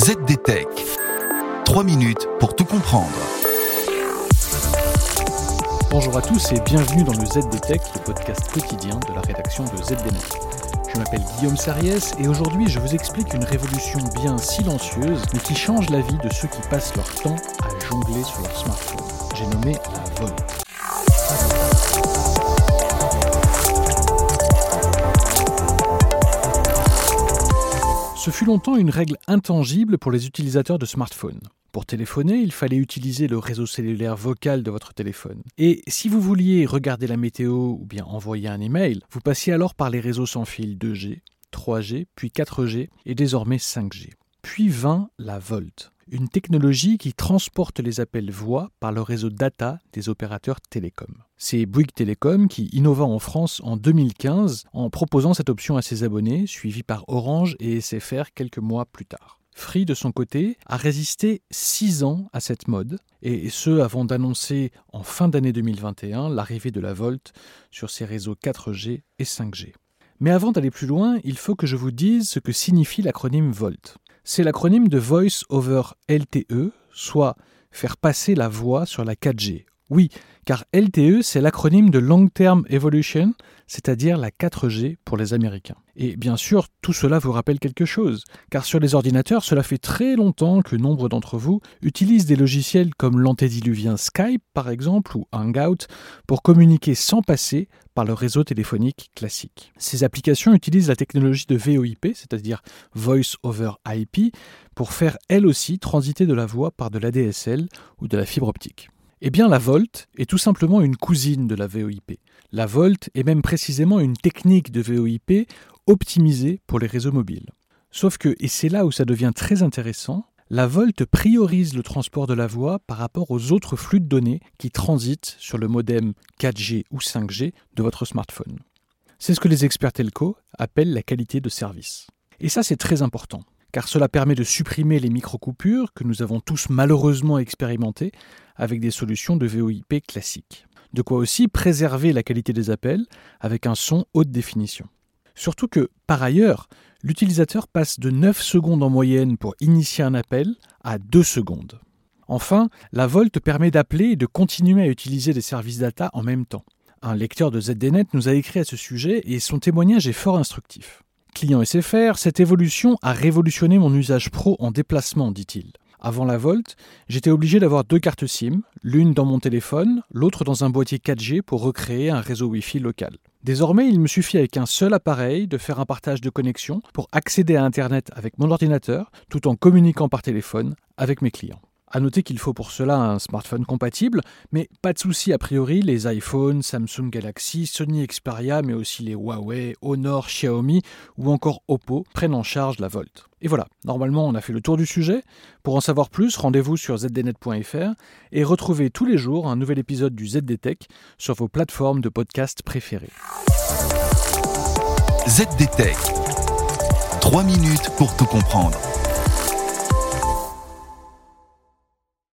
ZDTech. 3 minutes pour tout comprendre. Bonjour à tous et bienvenue dans le ZDTech, le podcast quotidien de la rédaction de ZDNet. Je m'appelle Guillaume Sariès et aujourd'hui je vous explique une révolution bien silencieuse mais qui change la vie de ceux qui passent leur temps à jongler sur leur smartphone. J'ai nommé la Volt. Ce fut longtemps une règle intangible pour les utilisateurs de smartphones. Pour téléphoner, il fallait utiliser le réseau cellulaire vocal de votre téléphone. Et si vous vouliez regarder la météo ou bien envoyer un email, vous passiez alors par les réseaux sans fil 2G, 3G, puis 4G et désormais 5G. Puis vint la Volt, une technologie qui transporte les appels voix par le réseau data des opérateurs télécoms. C'est Bouygues Télécom qui innova en France en 2015 en proposant cette option à ses abonnés, suivi par Orange et SFR quelques mois plus tard. Free, de son côté, a résisté 6 ans à cette mode, et ce avant d'annoncer en fin d'année 2021 l'arrivée de la Volt sur ses réseaux 4G et 5G. Mais avant d'aller plus loin, il faut que je vous dise ce que signifie l'acronyme VOLT. C'est l'acronyme de Voice over LTE, soit faire passer la voix sur la 4G. Oui, car LTE, c'est l'acronyme de Long Term Evolution, c'est-à-dire la 4G pour les Américains. Et bien sûr, tout cela vous rappelle quelque chose, car sur les ordinateurs, cela fait très longtemps que nombre d'entre vous utilisent des logiciels comme l'antédiluvien Skype, par exemple, ou Hangout, pour communiquer sans passer par le réseau téléphonique classique. Ces applications utilisent la technologie de VoIP, c'est-à-dire Voice over IP, pour faire elles aussi transiter de la voix par de l'ADSL ou de la fibre optique. Eh bien, la Volt est tout simplement une cousine de la VoIP. La Volt est même précisément une technique de VoIP optimisée pour les réseaux mobiles. Sauf que, et c'est là où ça devient très intéressant, la Volt priorise le transport de la voix par rapport aux autres flux de données qui transitent sur le modem 4G ou 5G de votre smartphone. C'est ce que les experts telco appellent la qualité de service. Et ça, c'est très important car cela permet de supprimer les micro-coupures que nous avons tous malheureusement expérimentées avec des solutions de VoIP classiques. De quoi aussi préserver la qualité des appels avec un son haute définition. Surtout que, par ailleurs, l'utilisateur passe de 9 secondes en moyenne pour initier un appel à 2 secondes. Enfin, la Volt permet d'appeler et de continuer à utiliser des services data en même temps. Un lecteur de ZDNet nous a écrit à ce sujet et son témoignage est fort instructif. Client SFR, cette évolution a révolutionné mon usage pro en déplacement, dit-il. Avant la Volt, j'étais obligé d'avoir deux cartes SIM, l'une dans mon téléphone, l'autre dans un boîtier 4G pour recréer un réseau Wi-Fi local. Désormais, il me suffit avec un seul appareil de faire un partage de connexion pour accéder à Internet avec mon ordinateur tout en communiquant par téléphone avec mes clients. À noter qu'il faut pour cela un smartphone compatible, mais pas de souci a priori, les iPhones, Samsung Galaxy, Sony Xperia, mais aussi les Huawei, Honor, Xiaomi ou encore Oppo prennent en charge la Volt. Et voilà, normalement on a fait le tour du sujet. Pour en savoir plus, rendez-vous sur zdnet.fr et retrouvez tous les jours un nouvel épisode du ZDTech sur vos plateformes de podcast préférées. ZDTech. 3 minutes pour tout comprendre.